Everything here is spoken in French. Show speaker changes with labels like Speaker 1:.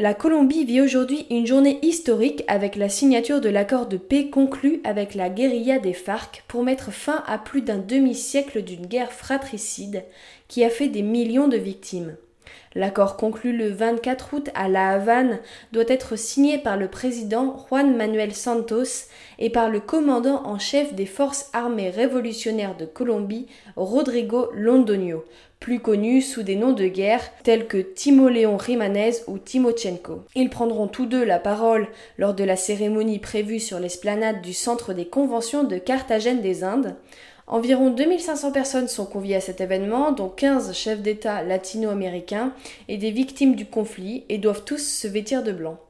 Speaker 1: La Colombie vit aujourd'hui une journée historique avec la signature de l'accord de paix conclu avec la guérilla des FARC pour mettre fin à plus d'un demi-siècle d'une guerre fratricide qui a fait des millions de victimes. L'accord conclu le 24 août à La Havane doit être signé par le président Juan Manuel Santos et par le commandant en chef des forces armées révolutionnaires de Colombie, Rodrigo Londoño, plus connu sous des noms de guerre tels que Timoléon Rimanez ou Timochenko. Ils prendront tous deux la parole lors de la cérémonie prévue sur l'esplanade du Centre des conventions de Carthagène des Indes. Environ 2500 personnes sont conviées à cet événement, dont 15 chefs d'État latino-américains et des victimes du conflit, et doivent tous se vêtir de blanc.